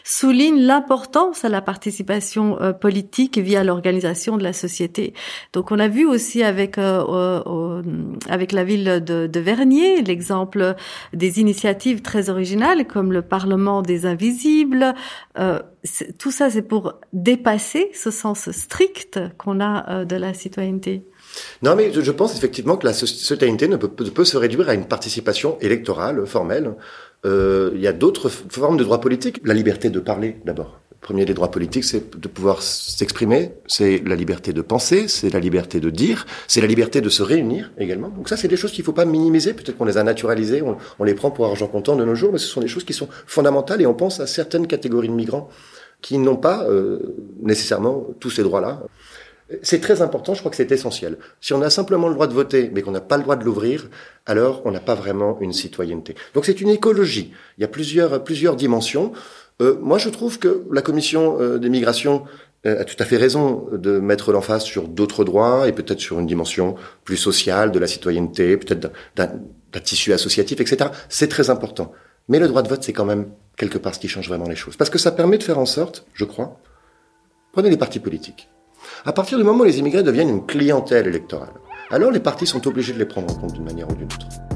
souligne l'importance à la participation euh, politique via l'organisation de la société. Donc on a vu aussi avec euh, avec la ville de, de Vernier l'exemple des initiatives très originales comme le Parlement des invisibles. tout ça, c'est pour dépasser ce sens strict qu'on a euh, de la citoyenneté. Non, mais je pense effectivement que la citoyenneté ne peut, se réduire à une participation électorale formelle. Euh, il y a d'autres formes de droits politiques. La liberté de parler, d'abord. Le premier des droits politiques, c'est de pouvoir s'exprimer, c'est la liberté de penser, c'est la liberté de dire, c'est la liberté de se réunir également. Donc ça, c'est des choses qu'il ne faut pas minimiser. Peut-être qu'on les a naturalisées, on, les prend pour argent comptant de nos jours, mais ce sont des choses qui sont fondamentales et on pense à certaines catégories de migrants qui n'ont pas euh, nécessairement tous ces droits-là. C'est très important, je crois que c'est essentiel. Si on a simplement le droit de voter, mais qu'on n'a pas le droit de l'ouvrir, alors on n'a pas vraiment une citoyenneté. Donc c'est une écologie. Il y a plusieurs, plusieurs dimensions. Euh, moi, je trouve que la commission euh, des migrations a tout à fait raison de mettre l'emphase sur d'autres droits et peut-être sur une dimension plus sociale de la citoyenneté, peut-être d'un tissu associatif, etc. C'est très important. Mais le droit de vote, c'est quand même quelque part ce qui change vraiment les choses. Parce que ça permet de faire en sorte, je crois, prenez les partis politiques. À partir du moment où les immigrés deviennent une clientèle électorale, alors les partis sont obligés de les prendre en compte d'une manière ou d'une autre.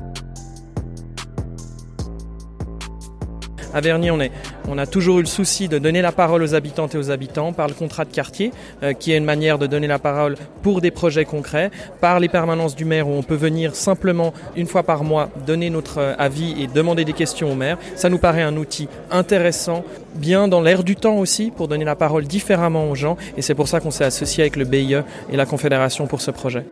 À Vernier, on, est, on a toujours eu le souci de donner la parole aux habitantes et aux habitants par le contrat de quartier, euh, qui est une manière de donner la parole pour des projets concrets, par les permanences du maire où on peut venir simplement une fois par mois donner notre euh, avis et demander des questions au maire. Ça nous paraît un outil intéressant, bien dans l'air du temps aussi, pour donner la parole différemment aux gens. Et c'est pour ça qu'on s'est associé avec le BIE et la Confédération pour ce projet.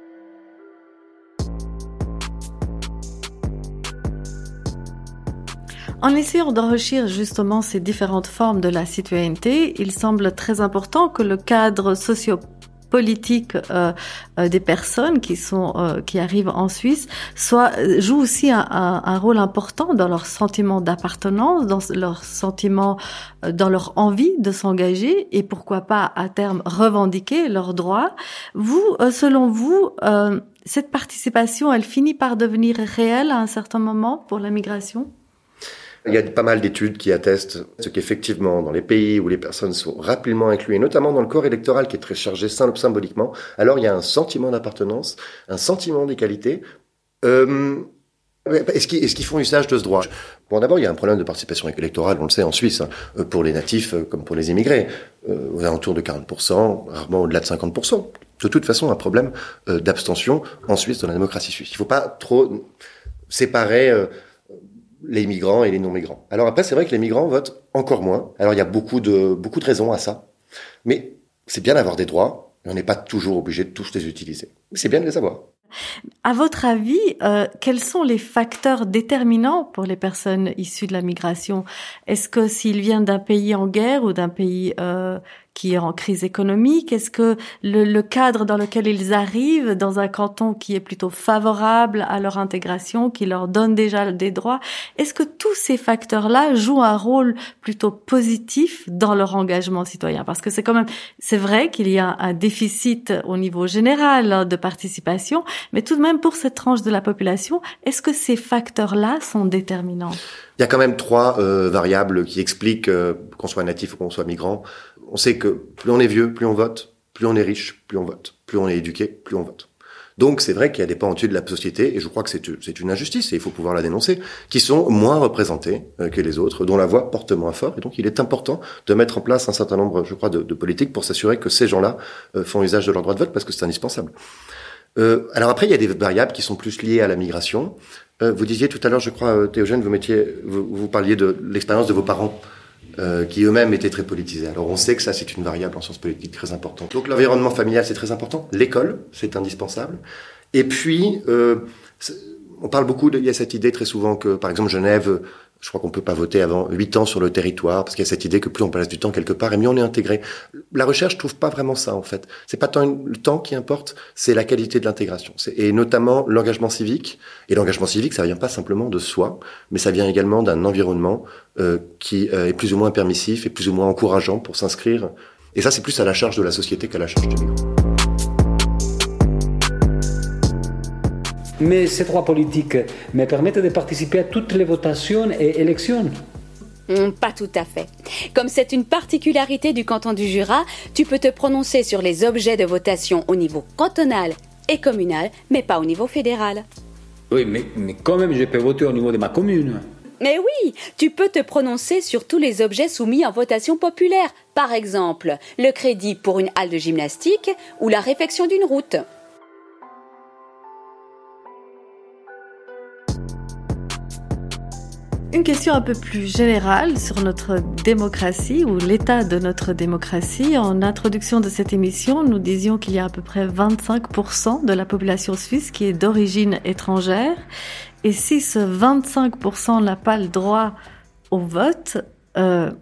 En essayant d'enrichir justement ces différentes formes de la citoyenneté, il semble très important que le cadre sociopolitique euh, euh, des personnes qui sont euh, qui arrivent en Suisse soit joue aussi un, un, rôle important dans leur sentiment d'appartenance, dans leur sentiment, dans leur envie de s'engager et pourquoi pas à terme revendiquer leurs droits. Vous, selon vous, cette participation, elle finit par devenir réelle à un certain moment pour la migration? Il y a pas mal d'études qui attestent ce qu'effectivement, dans les pays où les personnes sont rapidement incluses, notamment dans le corps électoral qui est très chargé symboliquement, alors il y a un sentiment d'appartenance, un sentiment d'égalité. Euh, est-ce qu'ils font usage de ce droit? Bon, d'abord, il y a un problème de participation électorale, on le sait en Suisse, hein, pour les natifs euh, comme pour les immigrés, euh, aux alentours de 40%, rarement au-delà de 50%. De toute façon, un problème euh, d'abstention en Suisse dans la démocratie suisse. Il ne faut pas trop séparer les migrants et les non-migrants. Alors après, c'est vrai que les migrants votent encore moins. Alors il y a beaucoup de, beaucoup de raisons à ça. Mais c'est bien d'avoir des droits, mais on n'est pas toujours obligé de tous les utiliser. C'est bien de les avoir. À votre avis, euh, quels sont les facteurs déterminants pour les personnes issues de la migration? Est-ce que s'ils viennent d'un pays en guerre ou d'un pays euh, qui est en crise économique. Est-ce que le, le, cadre dans lequel ils arrivent, dans un canton qui est plutôt favorable à leur intégration, qui leur donne déjà des droits, est-ce que tous ces facteurs-là jouent un rôle plutôt positif dans leur engagement citoyen? Parce que c'est quand même, c'est vrai qu'il y a un déficit au niveau général hein, de participation, mais tout de même pour cette tranche de la population, est-ce que ces facteurs-là sont déterminants? Il y a quand même trois euh, variables qui expliquent euh, qu'on soit natif ou qu'on soit migrant on sait que plus on est vieux, plus on vote, plus on est riche, plus on vote, plus on est éduqué, plus on vote. Donc c'est vrai qu'il y a des pans entiers de la société, et je crois que c'est une injustice, et il faut pouvoir la dénoncer, qui sont moins représentés euh, que les autres, dont la voix porte moins fort, et donc il est important de mettre en place un certain nombre, je crois, de, politiques pour s'assurer que ces gens-là euh, font usage de leur droit de vote, parce que c'est indispensable. Euh, alors après, il y a des variables qui sont plus liées à la migration. vous disiez tout à l'heure, je crois, Théogène, vous, mettiez, vous parliez de l'expérience de vos parents euh, qui eux-mêmes étaient très politisés. Alors on sait que ça c'est une variable en sciences politiques très importante. Donc l'environnement familial c'est très important, l'école c'est indispensable. Et puis euh, on parle beaucoup, de, il y a cette idée très souvent que par exemple Genève Je crois qu'on peut pas voter avant 8 ans sur le territoire, parce qu'il y a cette idée que plus on passe du temps quelque part, et mieux on est intégré. La recherche trouve pas vraiment ça, en fait. C'est pas tant le temps qui importe, c'est la qualité de l'intégration. Et notamment l'engagement civique. Et l'engagement civique, ça vient pas simplement de soi, mais ça vient également d'un environnement euh, qui euh, est plus ou moins permissif et plus ou moins encourageant pour s'inscrire. Et ça, c'est plus à la charge de la société qu'à la charge du migrant. Mais ces droits politiques me permettent de participer à toutes les votations et élections. Hmm, pas tout à fait. Comme c'est une particularité du canton du Jura, tu peux te prononcer sur les objets de votation au niveau cantonal et communal, mais pas au niveau fédéral. Oui, mais, mais quand même, je peux voter au niveau de ma commune. Mais oui, tu peux te prononcer sur tous les objets soumis en votation populaire. Par exemple, le crédit pour une halle de gymnastique ou la réfection d'une route. Une question un peu plus générale sur notre démocratie ou l'état de notre démocratie. En introduction de cette émission, nous disions qu'il y a à peu près 25% de la population suisse qui est d'origine étrangère. Et si ce 25% n'a pas le droit au vote, euh,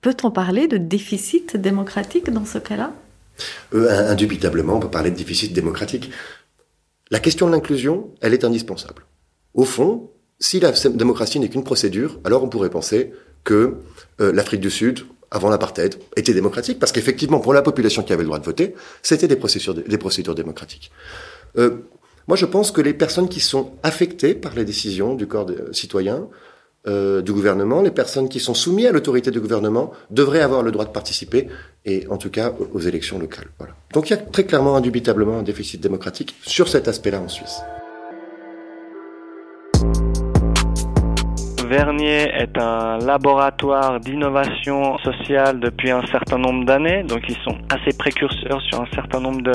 peut-on parler de déficit démocratique dans ce cas-là? Euh, Indubitablement, on peut parler de déficit démocratique. La question de l'inclusion, elle est indispensable. Au fond, si la démocratie n'est qu'une procédure, alors on pourrait penser que euh, l'Afrique du Sud, avant l'apartheid, était démocratique, parce qu'effectivement, pour la population qui avait le droit de voter, c'était des procédures, démocratiques. Euh, moi, je pense que les personnes qui sont affectées par les décisions du corps de, citoyen, euh, du gouvernement, les personnes qui sont soumises à l'autorité du gouvernement, devraient avoir le droit de participer, et en tout cas aux élections locales. Voilà. Donc il y a très clairement, indubitablement, un déficit démocratique sur cet aspect-là en Suisse. Vernier est un laboratoire d'innovation sociale depuis un certain nombre d'années, donc ils sont assez précurseurs sur un certain nombre de,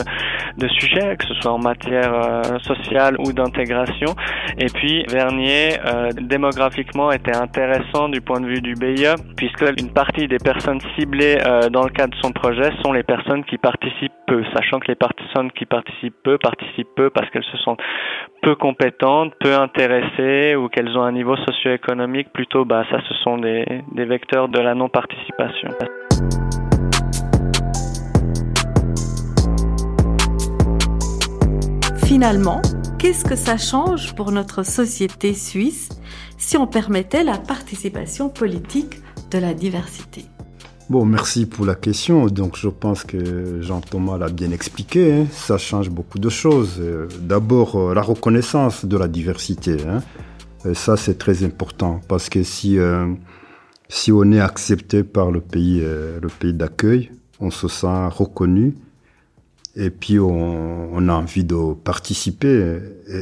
de sujets, que ce soit en matière euh, sociale ou d'intégration. Et puis Vernier, euh, démographiquement, était intéressant du point de vue du BIE, puisque une partie des personnes ciblées euh, dans le cadre de son projet sont les personnes qui participent peu, sachant que les personnes qui participent peu participent peu parce qu'elles se sentent peu compétentes, peu intéressées ou qu'elles ont un niveau socio-économique plutôt. Ça, ce sont des, des vecteurs de la non-participation. Finalement, qu'est-ce que ça change pour notre société suisse si on permettait la participation politique de la diversité? Bon, merci pour la question. Donc, je pense que Jean-Thomas l'a bien expliqué. Hein. Ça change beaucoup de choses. Euh, d'abord, euh, la reconnaissance de la diversité. Hein. Euh, ça, c'est très important parce que si si on est accepté par le pays le pays d'accueil, on se sent reconnu et puis on, on a envie de participer.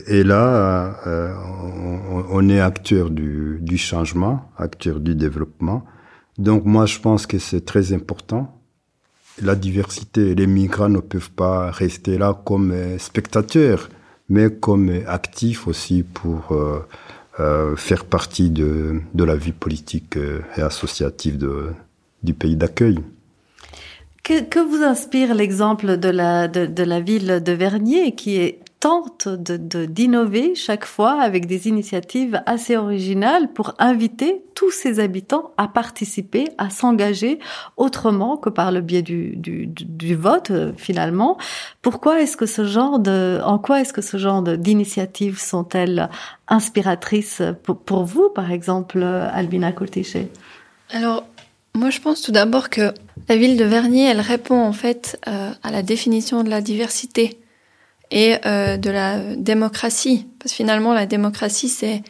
Et, là, on, on, est acteur du, du changement, acteur du développement. Donc moi, je pense que c'est très important. La diversité, les migrants ne peuvent pas rester là comme euh, spectateurs, mais comme actifs aussi pour euh, euh, faire partie de, de, la vie politique et associative du pays d'accueil. Que, que, vous inspire l'exemple de la, de, de, la ville de Vernier, qui est tente de d'innover chaque fois avec des initiatives assez originales pour inviter tous ses habitants à participer, à s'engager autrement que par le biais du, du, vote euh, finalement. Pourquoi est-ce que ce genre de, en quoi est-ce que ce genre d'initiatives sont-elles inspiratrices pour, vous, par exemple, Albina Coltiché Alors, moi, je pense tout d'abord que la ville de Vernier, elle répond en fait euh, à la définition de la diversité et euh, de la démocratie. Parce que finalement, la démocratie, c'est,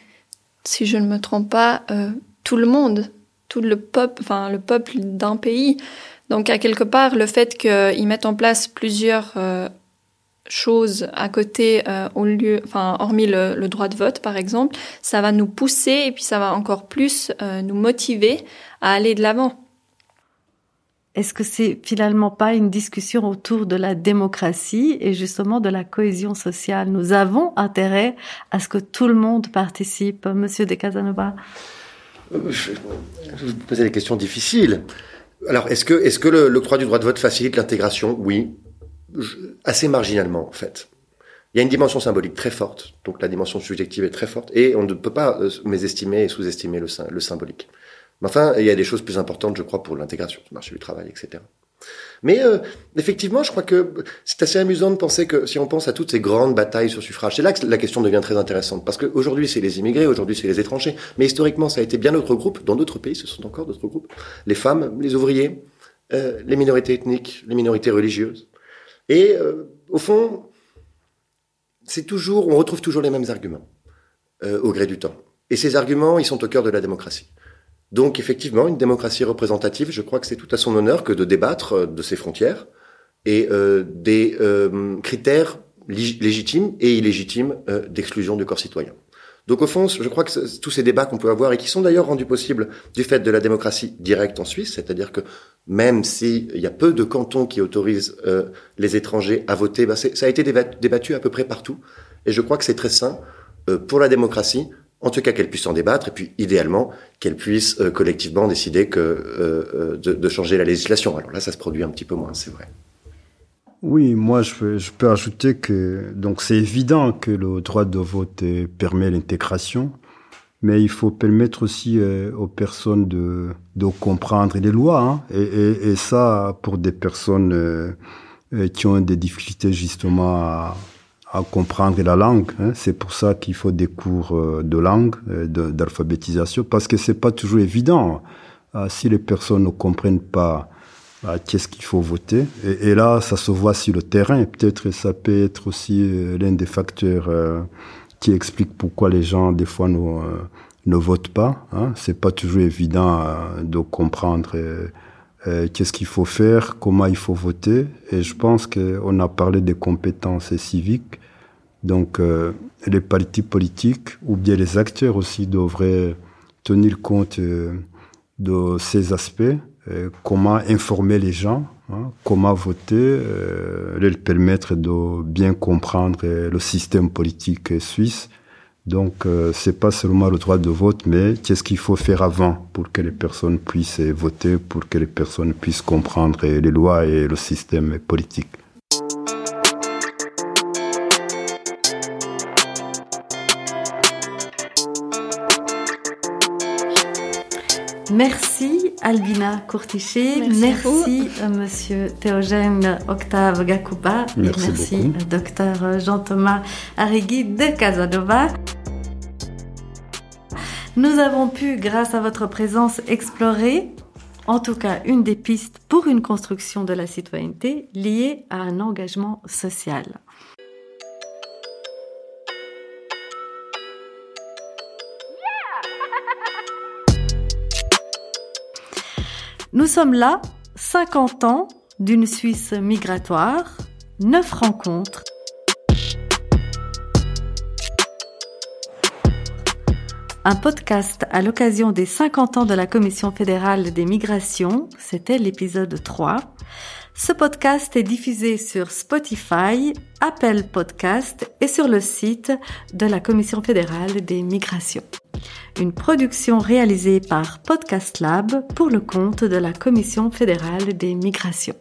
si je ne me trompe pas, euh, tout le monde, tout le peuple, enfin le peuple d'un pays. Donc à quelque part, le fait qu'ils mettent en place plusieurs euh, choses à côté, euh, au lieu, enfin hormis le, le, droit de vote par exemple, ça va nous pousser et puis ça va encore plus euh, nous motiver à aller de l'avant. Est-ce que c'est finalement pas une discussion autour de la démocratie et justement de la cohésion sociale? Nous avons intérêt à ce que tout le monde participe. Monsieur De Casanova Je, vous posez des questions difficiles. Alors, est-ce que, le, droit du droit de vote facilite l'intégration? Oui. assez marginalement, en fait. Il y a une dimension symbolique très forte, donc la dimension subjective est très forte, et on ne peut pas euh, mésestimer et sous-estimer le symbolique. Mais enfin, il y a des choses plus importantes, je crois, pour l'intégration du marché du travail, etc. Mais euh, effectivement, je crois que c'est assez amusant de penser que si on pense à toutes ces grandes batailles sur suffrage, c'est là que la question devient très intéressante. Parce qu'aujourd'hui, c'est les immigrés, aujourd'hui, c'est les étrangers. Mais historiquement, ça a été bien d'autres groupes. Dans d'autres pays, ce sont encore d'autres groupes. Les femmes, les ouvriers, euh, les minorités ethniques, les minorités religieuses. Et euh, au fond, c'est toujours, on retrouve toujours les mêmes arguments euh, au gré du temps. Et ces arguments, ils sont au cœur de la démocratie. Donc effectivement, une démocratie représentative, je crois que c'est tout à son honneur que de débattre euh, de ses frontières et euh, des euh, critères légitimes et illégitimes euh, d'exclusion du corps citoyen. Donc au fond, je crois que tous ces débats qu'on peut avoir et qui sont d'ailleurs rendus possibles du fait de la démocratie directe en Suisse, c'est-à-dire que même s'il y a peu de cantons qui autorisent euh, les étrangers à voter, bah ça a été débattu à peu près partout. Et je crois que c'est très sain pour la démocratie en tout cas qu'elle puisse en débattre, et puis idéalement qu'elle puisse euh, collectivement décider que, euh, euh, de, de, changer la législation. Alors là, ça se produit un petit peu moins, c'est vrai. Oui, moi je je peux ajouter que donc c'est évident que le droit de vote permet l'intégration, mais il faut permettre aussi euh, aux personnes de, de comprendre les lois, hein, et, et, et, ça pour des personnes euh, qui ont des difficultés justement à, à comprendre la langue. Hein. C'est pour ça qu'il faut des cours euh, de langue, euh, d'alphabétisation, parce que c'est pas toujours évident. Euh, si les personnes ne comprennent pas qu'est-ce qu'il faut voter, et, là, ça se voit sur le terrain. Peut-être ça peut être aussi l'un des facteurs qui explique pourquoi les gens des fois ne, ne votent pas. Hein. C'est pas toujours évident de comprendre. Euh, qu'est-ce qu'il faut faire, comment il faut voter? Et je pense qu'on a parlé des compétences civiques. Donc, euh, les partis politiques ou bien les acteurs aussi devraient tenir compte euh, de ces aspects. Euh, comment informer les gens, hein, comment voter, leur permettre de bien comprendre le système politique suisse donc, euh, c'est pas seulement le droit de vote, mais qu'est-ce qu'il faut faire avant pour que les personnes puissent voter, pour que les personnes puissent comprendre les lois et le système politique. Merci Albina Courtiché, merci, merci euh, Monsieur Théogène Octave Gakouba merci et merci beaucoup. Docteur Jean-Thomas Arrigui de Casanova. Nous avons pu, grâce à votre présence, explorer, en tout cas, une des pistes pour une construction de la citoyenneté liée à un engagement social. Nous sommes là, 50 ans d'une Suisse migratoire, 9 rencontres. Un podcast à l'occasion des 50 ans de la Commission fédérale des migrations, c'était l'épisode 3. Ce podcast est diffusé sur Spotify, Apple Podcast et sur le site de la Commission fédérale des migrations. Une production réalisée par Podcast Lab pour le compte de la Commission fédérale des migrations.